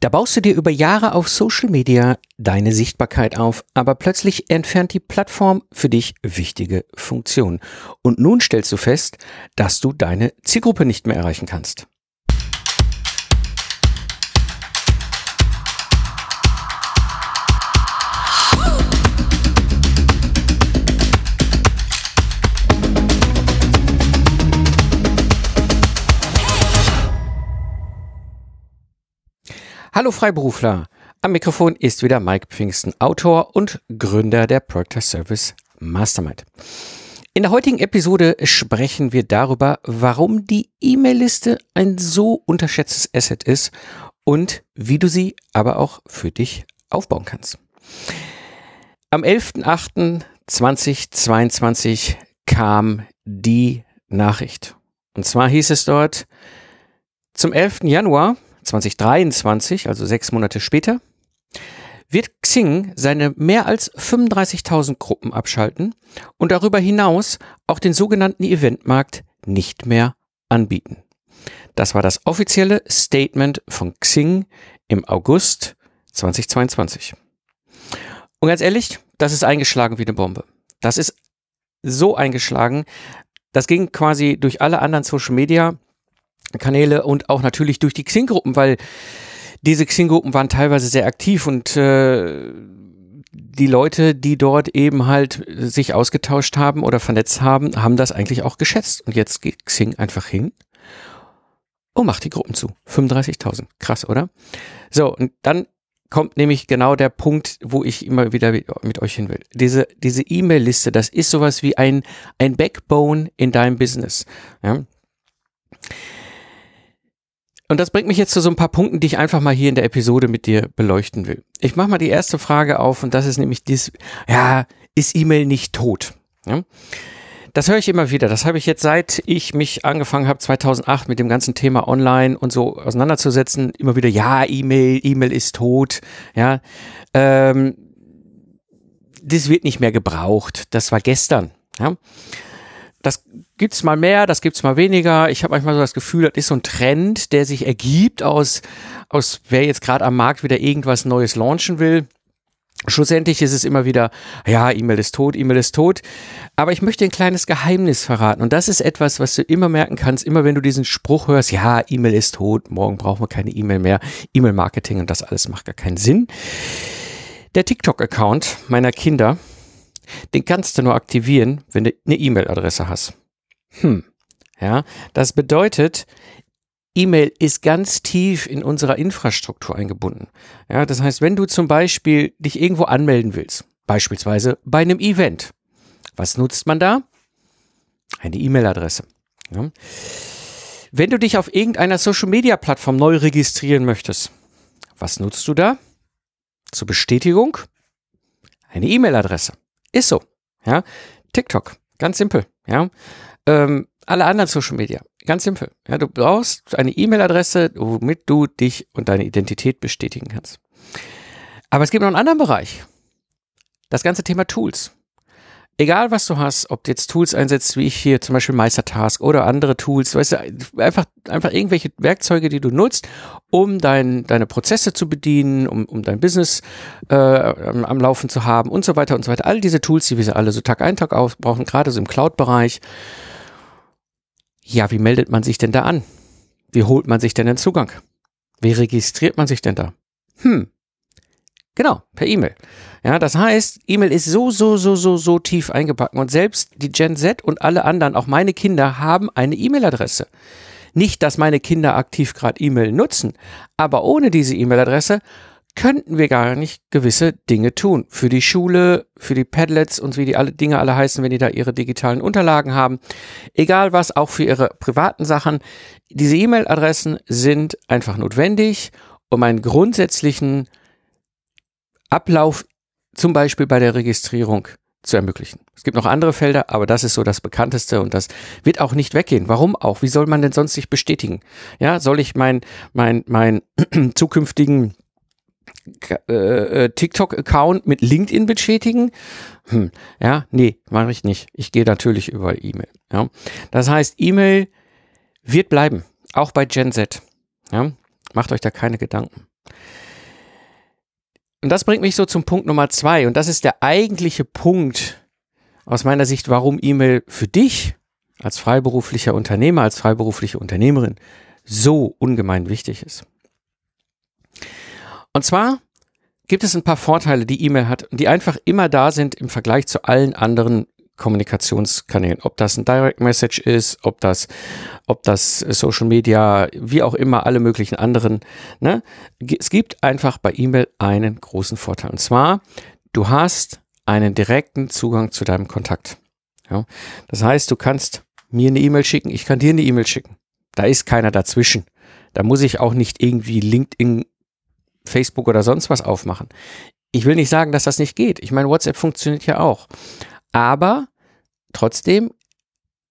Da baust du dir über Jahre auf Social Media deine Sichtbarkeit auf, aber plötzlich entfernt die Plattform für dich wichtige Funktionen. Und nun stellst du fest, dass du deine Zielgruppe nicht mehr erreichen kannst. Hallo Freiberufler. Am Mikrofon ist wieder Mike Pfingsten, Autor und Gründer der Project Service Mastermind. In der heutigen Episode sprechen wir darüber, warum die E-Mail-Liste ein so unterschätztes Asset ist und wie du sie aber auch für dich aufbauen kannst. Am 11.08.2022 kam die Nachricht. Und zwar hieß es dort, zum 11. Januar 2023, also sechs Monate später, wird Xing seine mehr als 35.000 Gruppen abschalten und darüber hinaus auch den sogenannten Eventmarkt nicht mehr anbieten. Das war das offizielle Statement von Xing im August 2022. Und ganz ehrlich, das ist eingeschlagen wie eine Bombe. Das ist so eingeschlagen. Das ging quasi durch alle anderen Social Media Kanäle und auch natürlich durch die Xing-Gruppen, weil diese Xing-Gruppen waren teilweise sehr aktiv und äh, die Leute, die dort eben halt sich ausgetauscht haben oder vernetzt haben, haben das eigentlich auch geschätzt. Und jetzt geht Xing einfach hin und macht die Gruppen zu. 35.000. Krass, oder? So, und dann kommt nämlich genau der Punkt, wo ich immer wieder mit euch hin will. Diese, diese E-Mail-Liste, das ist sowas wie ein, ein Backbone in deinem Business. Ja? Und das bringt mich jetzt zu so ein paar Punkten, die ich einfach mal hier in der Episode mit dir beleuchten will. Ich mache mal die erste Frage auf und das ist nämlich dies, ja, ist E-Mail nicht tot? Ja? Das höre ich immer wieder. Das habe ich jetzt seit ich mich angefangen habe 2008 mit dem ganzen Thema Online und so auseinanderzusetzen immer wieder. Ja, E-Mail, E-Mail ist tot. Ja, ähm, das wird nicht mehr gebraucht. Das war gestern. Ja, das gibt's mal mehr, das gibt's mal weniger. Ich habe manchmal so das Gefühl, das ist so ein Trend, der sich ergibt aus, aus wer jetzt gerade am Markt wieder irgendwas Neues launchen will. Schlussendlich ist es immer wieder, ja, E-Mail ist tot, E-Mail ist tot. Aber ich möchte ein kleines Geheimnis verraten. Und das ist etwas, was du immer merken kannst, immer wenn du diesen Spruch hörst, ja, E-Mail ist tot, morgen brauchen wir keine E-Mail mehr. E-Mail-Marketing und das alles macht gar keinen Sinn. Der TikTok-Account meiner Kinder, den kannst du nur aktivieren, wenn du eine E-Mail-Adresse hast. Hm. Ja, das bedeutet, E-Mail ist ganz tief in unserer Infrastruktur eingebunden. Ja, das heißt, wenn du zum Beispiel dich irgendwo anmelden willst, beispielsweise bei einem Event, was nutzt man da? Eine E-Mail-Adresse. Ja. Wenn du dich auf irgendeiner Social-Media-Plattform neu registrieren möchtest, was nutzt du da? Zur Bestätigung? Eine E-Mail-Adresse. Ist so. Ja. TikTok. Ganz simpel. Ja. Ähm, alle anderen Social Media. Ganz simpel. Ja, du brauchst eine E-Mail-Adresse, womit du dich und deine Identität bestätigen kannst. Aber es gibt noch einen anderen Bereich. Das ganze Thema Tools. Egal was du hast, ob du jetzt Tools einsetzt, wie ich hier zum Beispiel Meistertask oder andere Tools, weißt du, einfach, einfach irgendwelche Werkzeuge, die du nutzt, um dein, deine Prozesse zu bedienen, um, um dein Business äh, am, am Laufen zu haben und so weiter und so weiter. All diese Tools, die wir alle so Tag ein, Tag aus brauchen, gerade so im Cloud-Bereich, ja, wie meldet man sich denn da an? Wie holt man sich denn den Zugang? Wie registriert man sich denn da? Hm. Genau, per E-Mail. Ja, das heißt, E-Mail ist so, so, so, so, so tief eingebacken und selbst die Gen Z und alle anderen, auch meine Kinder, haben eine E-Mail-Adresse. Nicht, dass meine Kinder aktiv gerade E-Mail nutzen, aber ohne diese E-Mail-Adresse könnten wir gar nicht gewisse Dinge tun. Für die Schule, für die Padlets und wie die alle Dinge alle heißen, wenn die da ihre digitalen Unterlagen haben. Egal was, auch für ihre privaten Sachen. Diese E-Mail-Adressen sind einfach notwendig, um einen grundsätzlichen Ablauf zum Beispiel bei der Registrierung zu ermöglichen. Es gibt noch andere Felder, aber das ist so das bekannteste und das wird auch nicht weggehen. Warum auch? Wie soll man denn sonst sich bestätigen? Ja, soll ich mein, mein, mein zukünftigen äh, äh, TikTok-Account mit LinkedIn bestätigen? Hm, ja, nee, mache ich nicht. Ich gehe natürlich über E-Mail. Ja. Das heißt, E-Mail wird bleiben, auch bei Gen Z. Ja. Macht euch da keine Gedanken. Und das bringt mich so zum Punkt Nummer zwei. Und das ist der eigentliche Punkt aus meiner Sicht, warum E-Mail für dich als freiberuflicher Unternehmer, als freiberufliche Unternehmerin so ungemein wichtig ist. Und zwar gibt es ein paar Vorteile, die E-Mail hat, die einfach immer da sind im Vergleich zu allen anderen Kommunikationskanälen. Ob das ein Direct Message ist, ob das, ob das Social Media, wie auch immer, alle möglichen anderen. Ne? Es gibt einfach bei E-Mail einen großen Vorteil. Und zwar, du hast einen direkten Zugang zu deinem Kontakt. Ja? Das heißt, du kannst mir eine E-Mail schicken, ich kann dir eine E-Mail schicken. Da ist keiner dazwischen. Da muss ich auch nicht irgendwie LinkedIn, Facebook oder sonst was aufmachen. Ich will nicht sagen, dass das nicht geht. Ich meine, WhatsApp funktioniert ja auch. Aber trotzdem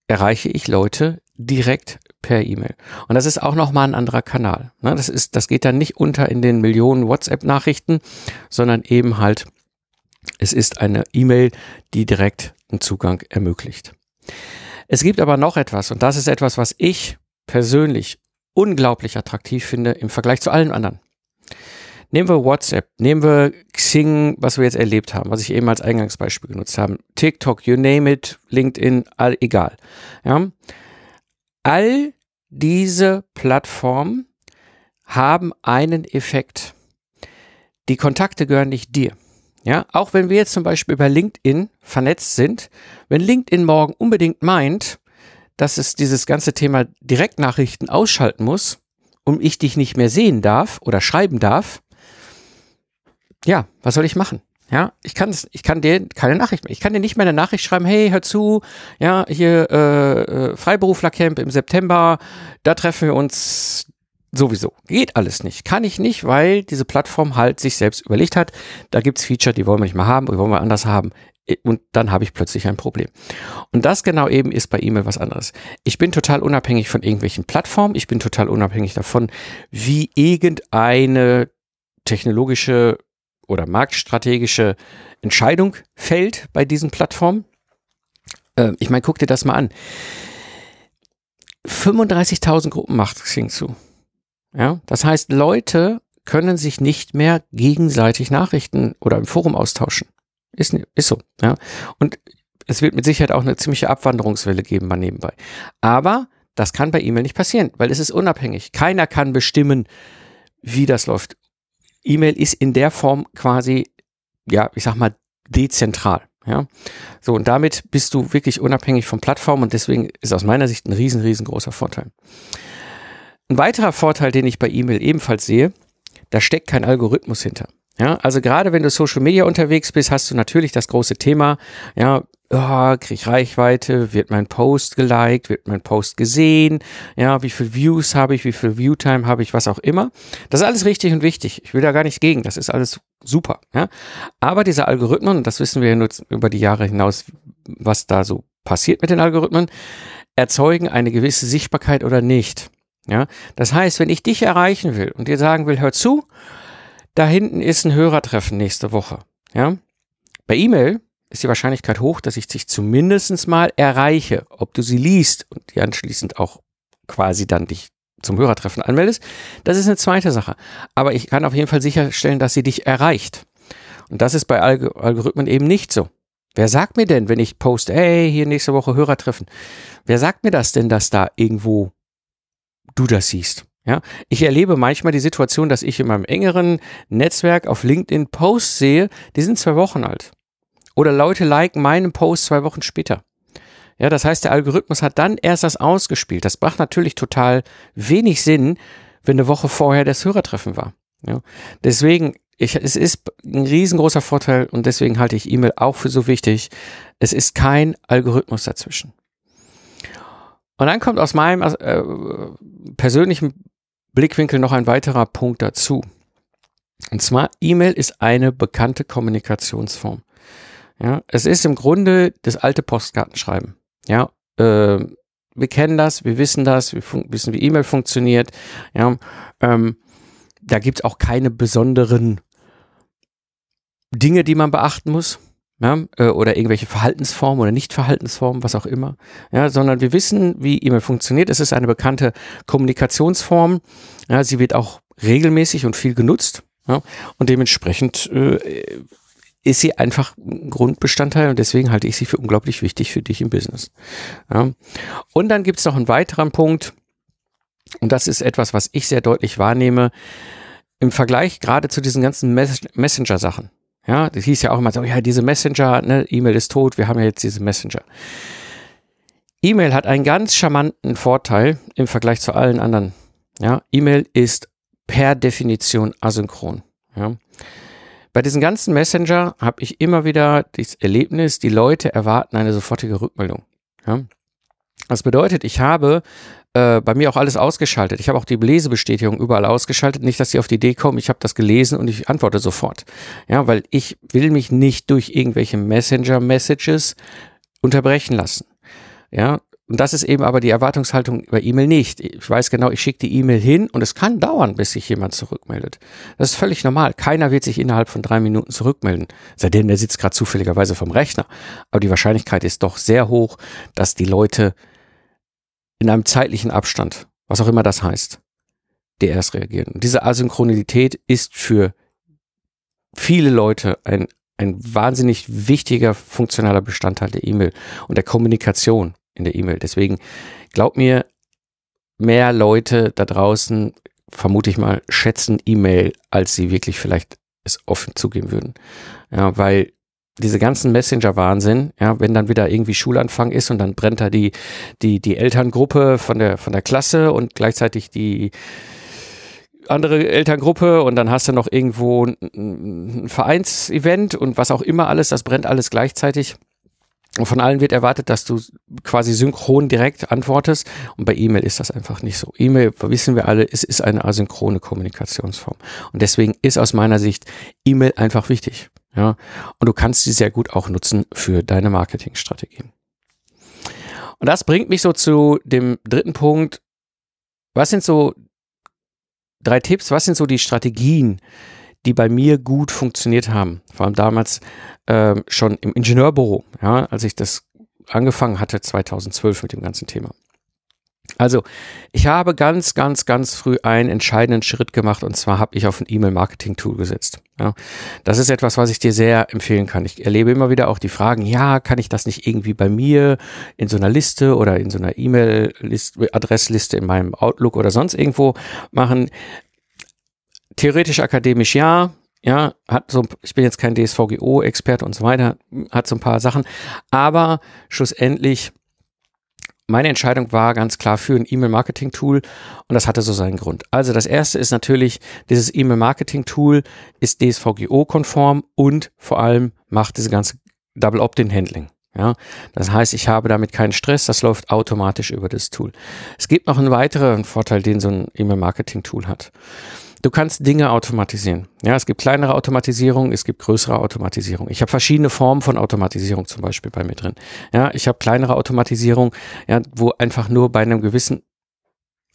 erreiche ich Leute direkt per E-Mail. Und das ist auch nochmal ein anderer Kanal. Ne? Das ist, das geht dann nicht unter in den Millionen WhatsApp-Nachrichten, sondern eben halt, es ist eine E-Mail, die direkt einen Zugang ermöglicht. Es gibt aber noch etwas, und das ist etwas, was ich persönlich unglaublich attraktiv finde im Vergleich zu allen anderen. Nehmen wir WhatsApp, nehmen wir Xing, was wir jetzt erlebt haben, was ich eben als Eingangsbeispiel genutzt habe, TikTok, you name it, LinkedIn, all, egal. Ja. All diese Plattformen haben einen Effekt. Die Kontakte gehören nicht dir. Ja, auch wenn wir jetzt zum Beispiel bei LinkedIn vernetzt sind, wenn LinkedIn morgen unbedingt meint, dass es dieses ganze Thema Direktnachrichten ausschalten muss und ich dich nicht mehr sehen darf oder schreiben darf, ja, was soll ich machen? Ja, ich kann ich kann dir keine Nachricht mehr. Ich kann dir nicht mehr eine Nachricht schreiben, hey, hör zu, ja, hier äh, äh, Freiberuflercamp im September, da treffen wir uns sowieso. Geht alles nicht. Kann ich nicht, weil diese Plattform halt sich selbst überlegt hat, da gibt's Feature, die wollen wir nicht mehr haben, die wollen wir anders haben. Und dann habe ich plötzlich ein Problem. Und das genau eben ist bei E-Mail was anderes. Ich bin total unabhängig von irgendwelchen Plattformen. Ich bin total unabhängig davon, wie irgendeine technologische oder marktstrategische Entscheidung fällt bei diesen Plattformen. Äh, ich meine, guck dir das mal an. 35.000 Gruppen macht Xing zu. Ja, das heißt, Leute können sich nicht mehr gegenseitig Nachrichten oder im Forum austauschen. Ist, ist so. Ja. Und es wird mit Sicherheit auch eine ziemliche Abwanderungswelle geben mal nebenbei. Aber das kann bei E-Mail nicht passieren, weil es ist unabhängig. Keiner kann bestimmen, wie das läuft. E-Mail ist in der Form quasi, ja, ich sag mal, dezentral. Ja, so und damit bist du wirklich unabhängig von Plattformen und deswegen ist aus meiner Sicht ein riesen, riesengroßer Vorteil. Ein weiterer Vorteil, den ich bei E-Mail ebenfalls sehe, da steckt kein Algorithmus hinter. Ja, also gerade wenn du Social Media unterwegs bist, hast du natürlich das große Thema, ja, oh, krieg ich Reichweite, wird mein Post geliked, wird mein Post gesehen, ja, wie viel Views habe ich, wie viel Viewtime habe ich, was auch immer. Das ist alles richtig und wichtig. Ich will da gar nicht gegen, das ist alles super, ja. Aber diese Algorithmen, das wissen wir ja nur über die Jahre hinaus, was da so passiert mit den Algorithmen, erzeugen eine gewisse Sichtbarkeit oder nicht. Ja, das heißt, wenn ich dich erreichen will und dir sagen will, hör zu, da hinten ist ein Hörertreffen nächste Woche. Ja? Bei E-Mail ist die Wahrscheinlichkeit hoch, dass ich dich zumindest mal erreiche, ob du sie liest und die anschließend auch quasi dann dich zum Hörertreffen anmeldest. Das ist eine zweite Sache. Aber ich kann auf jeden Fall sicherstellen, dass sie dich erreicht. Und das ist bei Alg Algorithmen eben nicht so. Wer sagt mir denn, wenn ich poste, ey, hier nächste Woche Hörertreffen, wer sagt mir das denn, dass da irgendwo du das siehst? Ja, ich erlebe manchmal die Situation, dass ich in meinem engeren Netzwerk auf LinkedIn Posts sehe, die sind zwei Wochen alt. Oder Leute liken meinen Post zwei Wochen später. Ja, das heißt, der Algorithmus hat dann erst das ausgespielt. Das macht natürlich total wenig Sinn, wenn eine Woche vorher das Hörertreffen war. Ja, deswegen, ich, es ist ein riesengroßer Vorteil und deswegen halte ich E-Mail auch für so wichtig. Es ist kein Algorithmus dazwischen. Und dann kommt aus meinem äh, persönlichen Blickwinkel noch ein weiterer Punkt dazu. Und zwar, E-Mail ist eine bekannte Kommunikationsform. Ja, es ist im Grunde das alte Postkartenschreiben. Ja, äh, wir kennen das, wir wissen das, wir wissen, wie E-Mail funktioniert. Ja, ähm, da gibt es auch keine besonderen Dinge, die man beachten muss ja, äh, oder irgendwelche Verhaltensformen oder Nichtverhaltensformen, was auch immer, ja, sondern wir wissen, wie E-Mail funktioniert. Es ist eine bekannte Kommunikationsform. Ja, sie wird auch regelmäßig und viel genutzt. Ja, und dementsprechend äh, ist sie einfach ein Grundbestandteil und deswegen halte ich sie für unglaublich wichtig für dich im Business. Ja. Und dann gibt es noch einen weiteren Punkt, und das ist etwas, was ich sehr deutlich wahrnehme, im Vergleich gerade zu diesen ganzen Mess Messenger-Sachen. Ja, das hieß ja auch immer so, ja, diese Messenger, ne, E-Mail ist tot, wir haben ja jetzt diese Messenger. E-Mail hat einen ganz charmanten Vorteil im Vergleich zu allen anderen. Ja, E-Mail ist per Definition asynchron. Ja. Bei diesen ganzen Messenger habe ich immer wieder das Erlebnis, die Leute erwarten eine sofortige Rückmeldung. Ja. Das bedeutet, ich habe äh, bei mir auch alles ausgeschaltet. Ich habe auch die Lesebestätigung überall ausgeschaltet. Nicht, dass sie auf die Idee kommen, ich habe das gelesen und ich antworte sofort. Ja, weil ich will mich nicht durch irgendwelche Messenger-Messages unterbrechen lassen. Ja, und das ist eben aber die Erwartungshaltung über E-Mail nicht. Ich weiß genau, ich schicke die E-Mail hin und es kann dauern, bis sich jemand zurückmeldet. Das ist völlig normal. Keiner wird sich innerhalb von drei Minuten zurückmelden. Seitdem der sitzt gerade zufälligerweise vom Rechner. Aber die Wahrscheinlichkeit ist doch sehr hoch, dass die Leute in einem zeitlichen Abstand, was auch immer das heißt, der erst reagieren. Und diese Asynchronität ist für viele Leute ein, ein wahnsinnig wichtiger funktionaler Bestandteil der E-Mail und der Kommunikation in der E-Mail. Deswegen glaub mir, mehr Leute da draußen, vermute ich mal, schätzen E-Mail, als sie wirklich vielleicht es offen zugeben würden. Ja, weil diese ganzen Messenger-Wahnsinn, ja, wenn dann wieder irgendwie Schulanfang ist und dann brennt da die, die, die Elterngruppe von der, von der Klasse und gleichzeitig die andere Elterngruppe und dann hast du noch irgendwo ein, ein Vereinsevent und was auch immer alles, das brennt alles gleichzeitig. Von allen wird erwartet, dass du quasi synchron direkt antwortest. Und bei E-Mail ist das einfach nicht so. E-Mail, wissen wir alle, es ist eine asynchrone Kommunikationsform. Und deswegen ist aus meiner Sicht E-Mail einfach wichtig. Ja, und du kannst sie sehr gut auch nutzen für deine Marketingstrategien. Und das bringt mich so zu dem dritten Punkt. Was sind so drei Tipps? Was sind so die Strategien, die bei mir gut funktioniert haben? Vor allem damals äh, schon im Ingenieurbüro, ja, als ich das angefangen hatte 2012 mit dem ganzen Thema. Also, ich habe ganz, ganz, ganz früh einen entscheidenden Schritt gemacht und zwar habe ich auf ein E-Mail-Marketing-Tool gesetzt. Ja, das ist etwas, was ich dir sehr empfehlen kann. Ich erlebe immer wieder auch die Fragen, ja, kann ich das nicht irgendwie bei mir in so einer Liste oder in so einer E-Mail-Adressliste in meinem Outlook oder sonst irgendwo machen? Theoretisch akademisch ja, ja, hat so, ich bin jetzt kein DSVGO-Experte und so weiter, hat so ein paar Sachen, aber schlussendlich meine Entscheidung war ganz klar für ein E-Mail-Marketing-Tool und das hatte so seinen Grund. Also das erste ist natürlich, dieses E-Mail-Marketing-Tool ist DSVGO-konform und vor allem macht diese ganze Double Opt-in-Handling. Ja, das heißt, ich habe damit keinen Stress, das läuft automatisch über das Tool. Es gibt noch einen weiteren Vorteil, den so ein E-Mail-Marketing-Tool hat. Du kannst Dinge automatisieren. Ja, es gibt kleinere Automatisierung, es gibt größere Automatisierung. Ich habe verschiedene Formen von Automatisierung zum Beispiel bei mir drin. Ja, ich habe kleinere Automatisierung, ja, wo einfach nur bei einem gewissen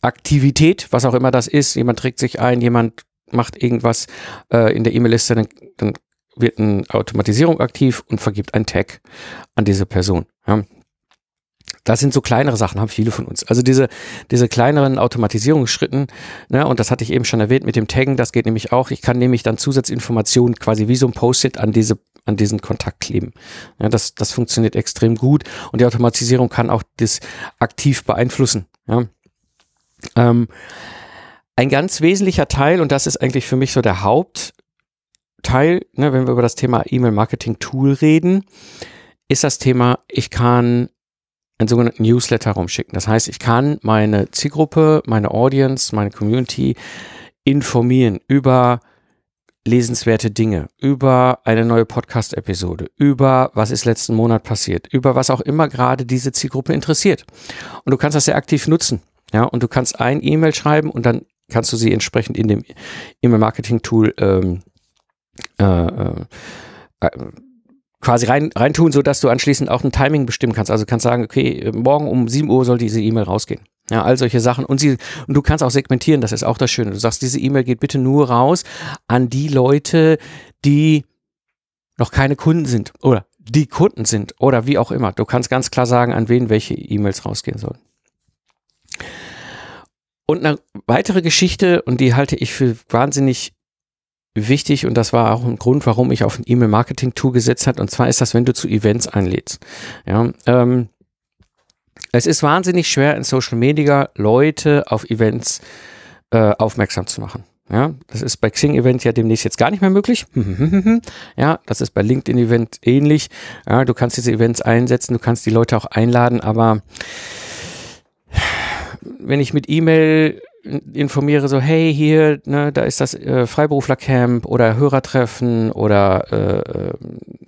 Aktivität, was auch immer das ist, jemand trägt sich ein, jemand macht irgendwas äh, in der E-Mail-Liste, dann, dann wird eine Automatisierung aktiv und vergibt ein Tag an diese Person. Ja. Das sind so kleinere Sachen, haben viele von uns. Also diese, diese kleineren Automatisierungsschritten, ne, und das hatte ich eben schon erwähnt mit dem Taggen, das geht nämlich auch. Ich kann nämlich dann Zusatzinformationen quasi wie so ein Post-it an diese, an diesen Kontakt kleben. Ja, das, das funktioniert extrem gut und die Automatisierung kann auch das aktiv beeinflussen. Ja. Ähm, ein ganz wesentlicher Teil, und das ist eigentlich für mich so der Hauptteil, ne, wenn wir über das Thema E-Mail-Marketing-Tool reden, ist das Thema, ich kann einen sogenannten Newsletter rumschicken. Das heißt, ich kann meine Zielgruppe, meine Audience, meine Community informieren über lesenswerte Dinge, über eine neue Podcast-Episode, über was ist letzten Monat passiert, über was auch immer gerade diese Zielgruppe interessiert. Und du kannst das sehr aktiv nutzen. Ja, und du kannst ein E-Mail schreiben und dann kannst du sie entsprechend in dem E-Mail-Marketing-Tool ähm, äh, äh, quasi rein, rein tun, so dass du anschließend auch ein Timing bestimmen kannst. Also kannst sagen, okay, morgen um 7 Uhr soll diese E-Mail rausgehen. Ja, all solche Sachen. Und sie, und du kannst auch segmentieren, das ist auch das Schöne. Du sagst, diese E-Mail geht bitte nur raus an die Leute, die noch keine Kunden sind oder die Kunden sind oder wie auch immer. Du kannst ganz klar sagen, an wen welche E-Mails rausgehen sollen. Und eine weitere Geschichte, und die halte ich für wahnsinnig wichtig, und das war auch ein Grund, warum ich auf ein E-Mail-Marketing-Tool gesetzt hat, und zwar ist das, wenn du zu Events einlädst. Ja, ähm, es ist wahnsinnig schwer in Social Media Leute auf Events äh, aufmerksam zu machen. Ja, das ist bei Xing Event ja demnächst jetzt gar nicht mehr möglich. ja, das ist bei LinkedIn Event ähnlich. Ja, du kannst diese Events einsetzen, du kannst die Leute auch einladen, aber wenn ich mit E-Mail informiere, so hey hier, ne, da ist das äh, Freiberuflercamp oder Hörertreffen oder äh, äh,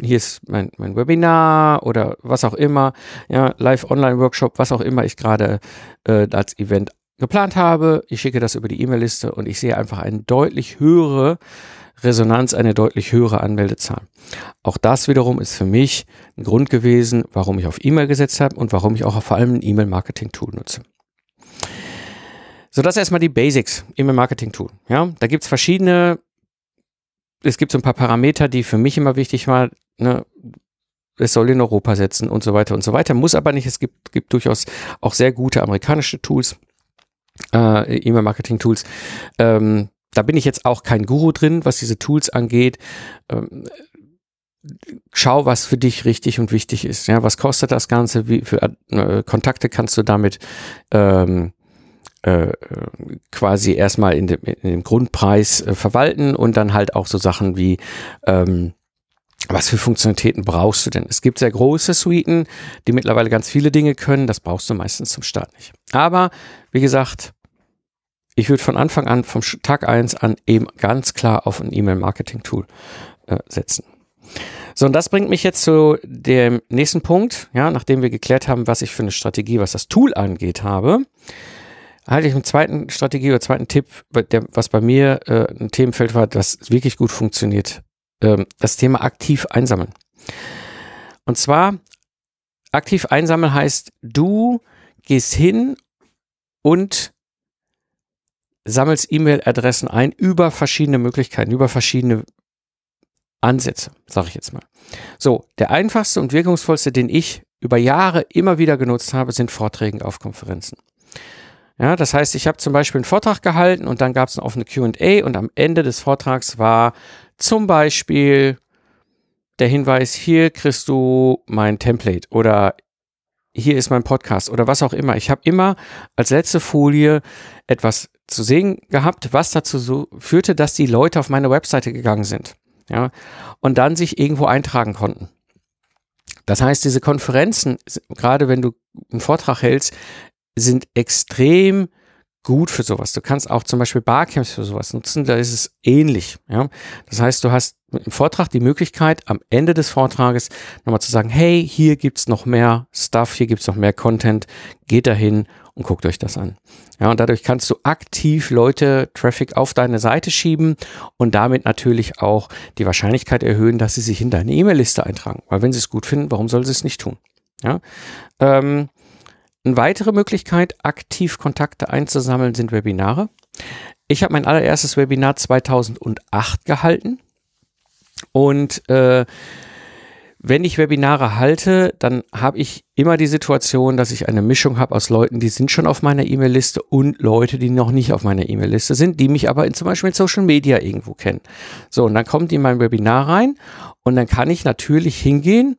hier ist mein, mein Webinar oder was auch immer, ja, Live-Online-Workshop, was auch immer ich gerade äh, als Event geplant habe. Ich schicke das über die E-Mail-Liste und ich sehe einfach eine deutlich höhere Resonanz, eine deutlich höhere Anmeldezahl. Auch das wiederum ist für mich ein Grund gewesen, warum ich auf E-Mail gesetzt habe und warum ich auch vor allem ein E-Mail-Marketing-Tool nutze. So, das erstmal die Basics, E-Mail-Marketing-Tool. Ja, da gibt's verschiedene, es gibt so ein paar Parameter, die für mich immer wichtig waren. Ne? Es soll in Europa setzen und so weiter und so weiter. Muss aber nicht. Es gibt, gibt durchaus auch sehr gute amerikanische Tools, äh, E-Mail-Marketing-Tools. Ähm, da bin ich jetzt auch kein Guru drin, was diese Tools angeht. Ähm, schau, was für dich richtig und wichtig ist. Ja, was kostet das Ganze? Wie viele äh, Kontakte kannst du damit ähm, äh, quasi erstmal in dem, in dem Grundpreis äh, verwalten und dann halt auch so Sachen wie ähm, was für Funktionalitäten brauchst du denn? Es gibt sehr große Suiten, die mittlerweile ganz viele Dinge können. Das brauchst du meistens zum Start nicht. Aber wie gesagt, ich würde von Anfang an, vom Tag eins an eben ganz klar auf ein E-Mail-Marketing-Tool äh, setzen. So, und das bringt mich jetzt zu dem nächsten Punkt. Ja, nachdem wir geklärt haben, was ich für eine Strategie, was das Tool angeht, habe, halte ich einen zweiten Strategie oder zweiten Tipp, der, was bei mir äh, ein Themenfeld war, das wirklich gut funktioniert. Ähm, das Thema aktiv einsammeln. Und zwar, aktiv einsammeln heißt, du gehst hin und sammelst E-Mail-Adressen ein über verschiedene Möglichkeiten, über verschiedene Ansätze, sage ich jetzt mal. So, der einfachste und wirkungsvollste, den ich über Jahre immer wieder genutzt habe, sind Vorträge auf Konferenzen. Ja, das heißt, ich habe zum Beispiel einen Vortrag gehalten und dann gab es eine offene QA und am Ende des Vortrags war zum Beispiel der Hinweis, hier kriegst du mein Template oder hier ist mein Podcast oder was auch immer. Ich habe immer als letzte Folie etwas zu sehen gehabt, was dazu so führte, dass die Leute auf meine Webseite gegangen sind. Ja, und dann sich irgendwo eintragen konnten. Das heißt, diese Konferenzen, gerade wenn du einen Vortrag hältst, sind extrem gut für sowas. Du kannst auch zum Beispiel Barcamps für sowas nutzen, da ist es ähnlich. Ja? Das heißt, du hast im Vortrag die Möglichkeit, am Ende des Vortrages nochmal zu sagen, hey, hier gibt's noch mehr Stuff, hier gibt's noch mehr Content, geht dahin und guckt euch das an. Ja, und dadurch kannst du aktiv Leute, Traffic auf deine Seite schieben und damit natürlich auch die Wahrscheinlichkeit erhöhen, dass sie sich in deine E-Mail-Liste eintragen. Weil wenn sie es gut finden, warum soll sie es nicht tun? Ja, ähm, eine weitere Möglichkeit, aktiv Kontakte einzusammeln, sind Webinare. Ich habe mein allererstes Webinar 2008 gehalten und äh, wenn ich Webinare halte, dann habe ich immer die Situation, dass ich eine Mischung habe aus Leuten, die sind schon auf meiner E-Mail-Liste und Leute, die noch nicht auf meiner E-Mail-Liste sind, die mich aber in, zum Beispiel in Social Media irgendwo kennen. So, und dann kommt die in mein Webinar rein und dann kann ich natürlich hingehen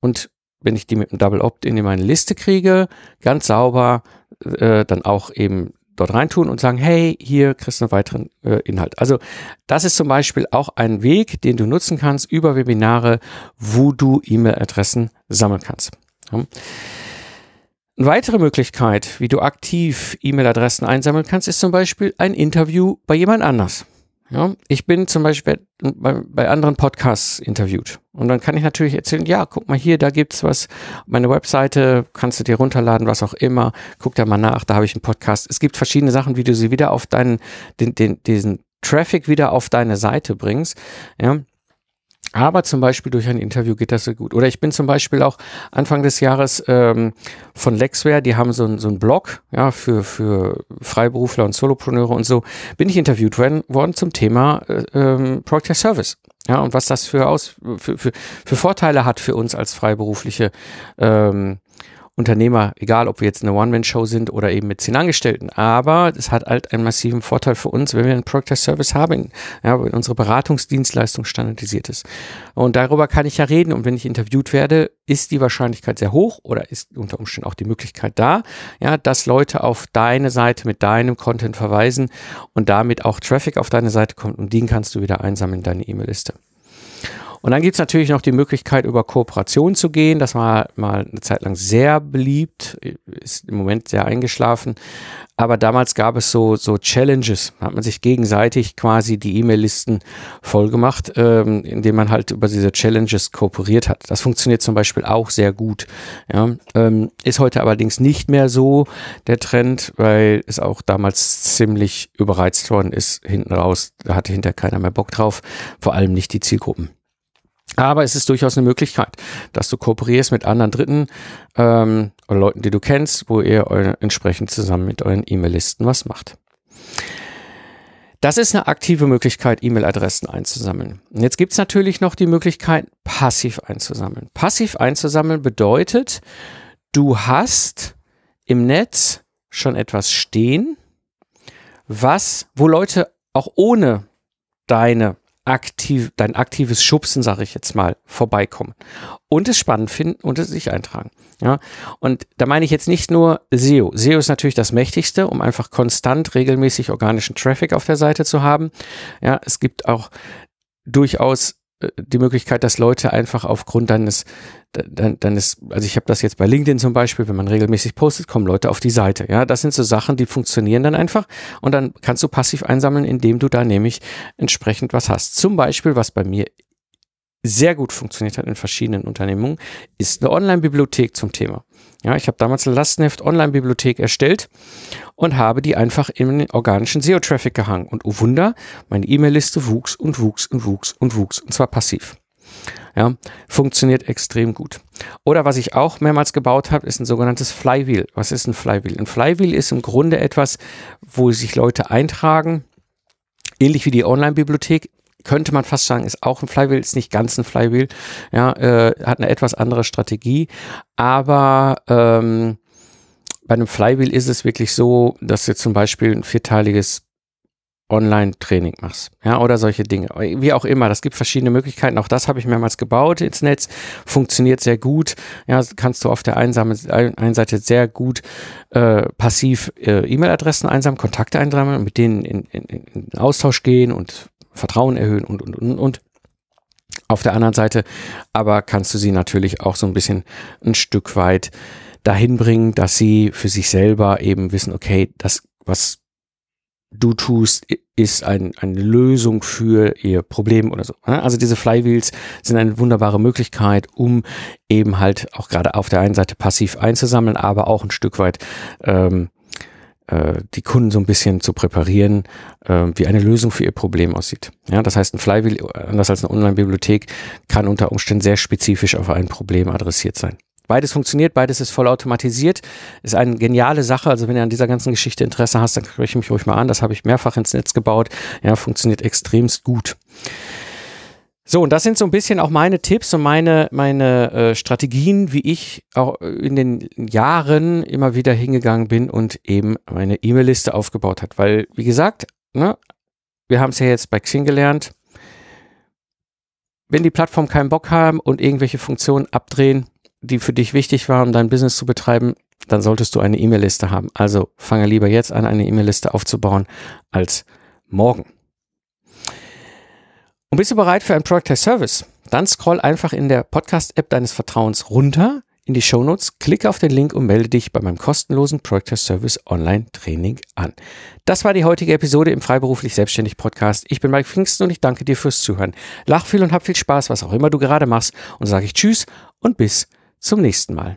und wenn ich die mit einem Double Opt-in in meine Liste kriege, ganz sauber äh, dann auch eben dort reintun und sagen, hey, hier kriegst du einen weiteren äh, Inhalt. Also das ist zum Beispiel auch ein Weg, den du nutzen kannst über Webinare, wo du E-Mail-Adressen sammeln kannst. Ja. Eine weitere Möglichkeit, wie du aktiv E-Mail-Adressen einsammeln kannst, ist zum Beispiel ein Interview bei jemand anders. Ja, ich bin zum Beispiel bei, bei, anderen Podcasts interviewt. Und dann kann ich natürlich erzählen, ja, guck mal hier, da gibt's was. Meine Webseite kannst du dir runterladen, was auch immer. Guck da mal nach, da habe ich einen Podcast. Es gibt verschiedene Sachen, wie du sie wieder auf deinen, den, den, diesen Traffic wieder auf deine Seite bringst. Ja, aber zum Beispiel durch ein Interview geht das so gut. Oder ich bin zum Beispiel auch Anfang des Jahres ähm, von Lexware, die haben so, so einen Blog ja, für, für Freiberufler und Solopreneure und so, bin ich interviewt worden, zum Thema äh, ähm, Project Service. Ja, und was das für, Aus, für, für, für Vorteile hat für uns als Freiberufliche. Ähm, Unternehmer, egal ob wir jetzt eine One-Man-Show sind oder eben mit zehn Angestellten. Aber es hat halt einen massiven Vorteil für uns, wenn wir einen Product Service haben, ja, wenn unsere Beratungsdienstleistung standardisiert ist. Und darüber kann ich ja reden. Und wenn ich interviewt werde, ist die Wahrscheinlichkeit sehr hoch oder ist unter Umständen auch die Möglichkeit da, ja, dass Leute auf deine Seite mit deinem Content verweisen und damit auch Traffic auf deine Seite kommt und den kannst du wieder einsammeln in deine E-Mail-Liste. Und dann gibt es natürlich noch die Möglichkeit, über Kooperation zu gehen. Das war mal eine Zeit lang sehr beliebt, ist im Moment sehr eingeschlafen. Aber damals gab es so, so Challenges. Da hat man sich gegenseitig quasi die E-Mail-Listen vollgemacht, ähm, indem man halt über diese Challenges kooperiert hat. Das funktioniert zum Beispiel auch sehr gut. Ja, ähm, ist heute allerdings nicht mehr so der Trend, weil es auch damals ziemlich überreizt worden ist. Hinten raus, da hatte hinterher keiner mehr Bock drauf. Vor allem nicht die Zielgruppen. Aber es ist durchaus eine Möglichkeit, dass du kooperierst mit anderen Dritten ähm, oder Leuten, die du kennst, wo ihr entsprechend zusammen mit euren E-Mail-Listen was macht. Das ist eine aktive Möglichkeit, E-Mail-Adressen einzusammeln. Und jetzt gibt es natürlich noch die Möglichkeit, passiv einzusammeln. Passiv einzusammeln bedeutet, du hast im Netz schon etwas stehen, was, wo Leute auch ohne deine aktiv, dein aktives Schubsen, sage ich jetzt mal, vorbeikommen und es spannend finden und es sich eintragen. Ja, und da meine ich jetzt nicht nur SEO. SEO ist natürlich das mächtigste, um einfach konstant regelmäßig organischen Traffic auf der Seite zu haben. Ja, es gibt auch durchaus äh, die Möglichkeit, dass Leute einfach aufgrund deines, deines, also ich habe das jetzt bei LinkedIn zum Beispiel, wenn man regelmäßig postet, kommen Leute auf die Seite. Ja, das sind so Sachen, die funktionieren dann einfach und dann kannst du passiv einsammeln, indem du da nämlich entsprechend was hast. Zum Beispiel, was bei mir sehr gut funktioniert hat in verschiedenen Unternehmungen, ist eine Online-Bibliothek zum Thema. Ja, ich habe damals eine Lastenheft Online-Bibliothek erstellt und habe die einfach in den organischen SEO-Traffic gehangen. Und oh Wunder, meine E-Mail-Liste wuchs und wuchs und wuchs und wuchs und zwar passiv. Ja, funktioniert extrem gut. Oder was ich auch mehrmals gebaut habe, ist ein sogenanntes Flywheel. Was ist ein Flywheel? Ein Flywheel ist im Grunde etwas, wo sich Leute eintragen, ähnlich wie die Online-Bibliothek, könnte man fast sagen, ist auch ein Flywheel, ist nicht ganz ein Flywheel, ja, äh, hat eine etwas andere Strategie, aber ähm, bei einem Flywheel ist es wirklich so, dass du zum Beispiel ein vierteiliges Online-Training machst, ja, oder solche Dinge. Wie auch immer, das gibt verschiedene Möglichkeiten. Auch das habe ich mehrmals gebaut ins Netz, funktioniert sehr gut. Ja, kannst du auf der einen Seite sehr gut äh, passiv äh, E-Mail-Adressen einsammeln, Kontakte einsammeln, mit denen in, in, in Austausch gehen und Vertrauen erhöhen und, und, und, und. Auf der anderen Seite aber kannst du sie natürlich auch so ein bisschen ein Stück weit dahin bringen, dass sie für sich selber eben wissen, okay, das, was du tust, ist ein, eine Lösung für ihr Problem oder so. Also diese Flywheels sind eine wunderbare Möglichkeit, um eben halt auch gerade auf der einen Seite passiv einzusammeln, aber auch ein Stück weit ähm, äh, die Kunden so ein bisschen zu präparieren, äh, wie eine Lösung für ihr Problem aussieht. Ja, das heißt, ein Flywheel, anders als eine Online-Bibliothek, kann unter Umständen sehr spezifisch auf ein Problem adressiert sein. Beides funktioniert, beides ist voll automatisiert, ist eine geniale Sache. Also wenn du an dieser ganzen Geschichte Interesse hast, dann spreche ich mich ruhig mal an. Das habe ich mehrfach ins Netz gebaut. Ja, funktioniert extremst gut. So, und das sind so ein bisschen auch meine Tipps und meine, meine äh, Strategien, wie ich auch in den Jahren immer wieder hingegangen bin und eben meine E-Mail-Liste aufgebaut hat. Weil, wie gesagt, ne, wir haben es ja jetzt bei Xing gelernt, wenn die Plattform keinen Bock haben und irgendwelche Funktionen abdrehen, die für dich wichtig waren, um dein Business zu betreiben, dann solltest du eine E-Mail-Liste haben. Also fange lieber jetzt an, eine E-Mail-Liste aufzubauen, als morgen. Und bist du bereit für ein Product Service? Dann scroll einfach in der Podcast-App deines Vertrauens runter in die Shownotes, klicke auf den Link und melde dich bei meinem kostenlosen Product as Service Online Training an. Das war die heutige Episode im Freiberuflich Selbstständig Podcast. Ich bin Mike Pfingsten und ich danke dir fürs Zuhören. Lach viel und hab viel Spaß, was auch immer du gerade machst und sage ich Tschüss und bis zum nächsten Mal.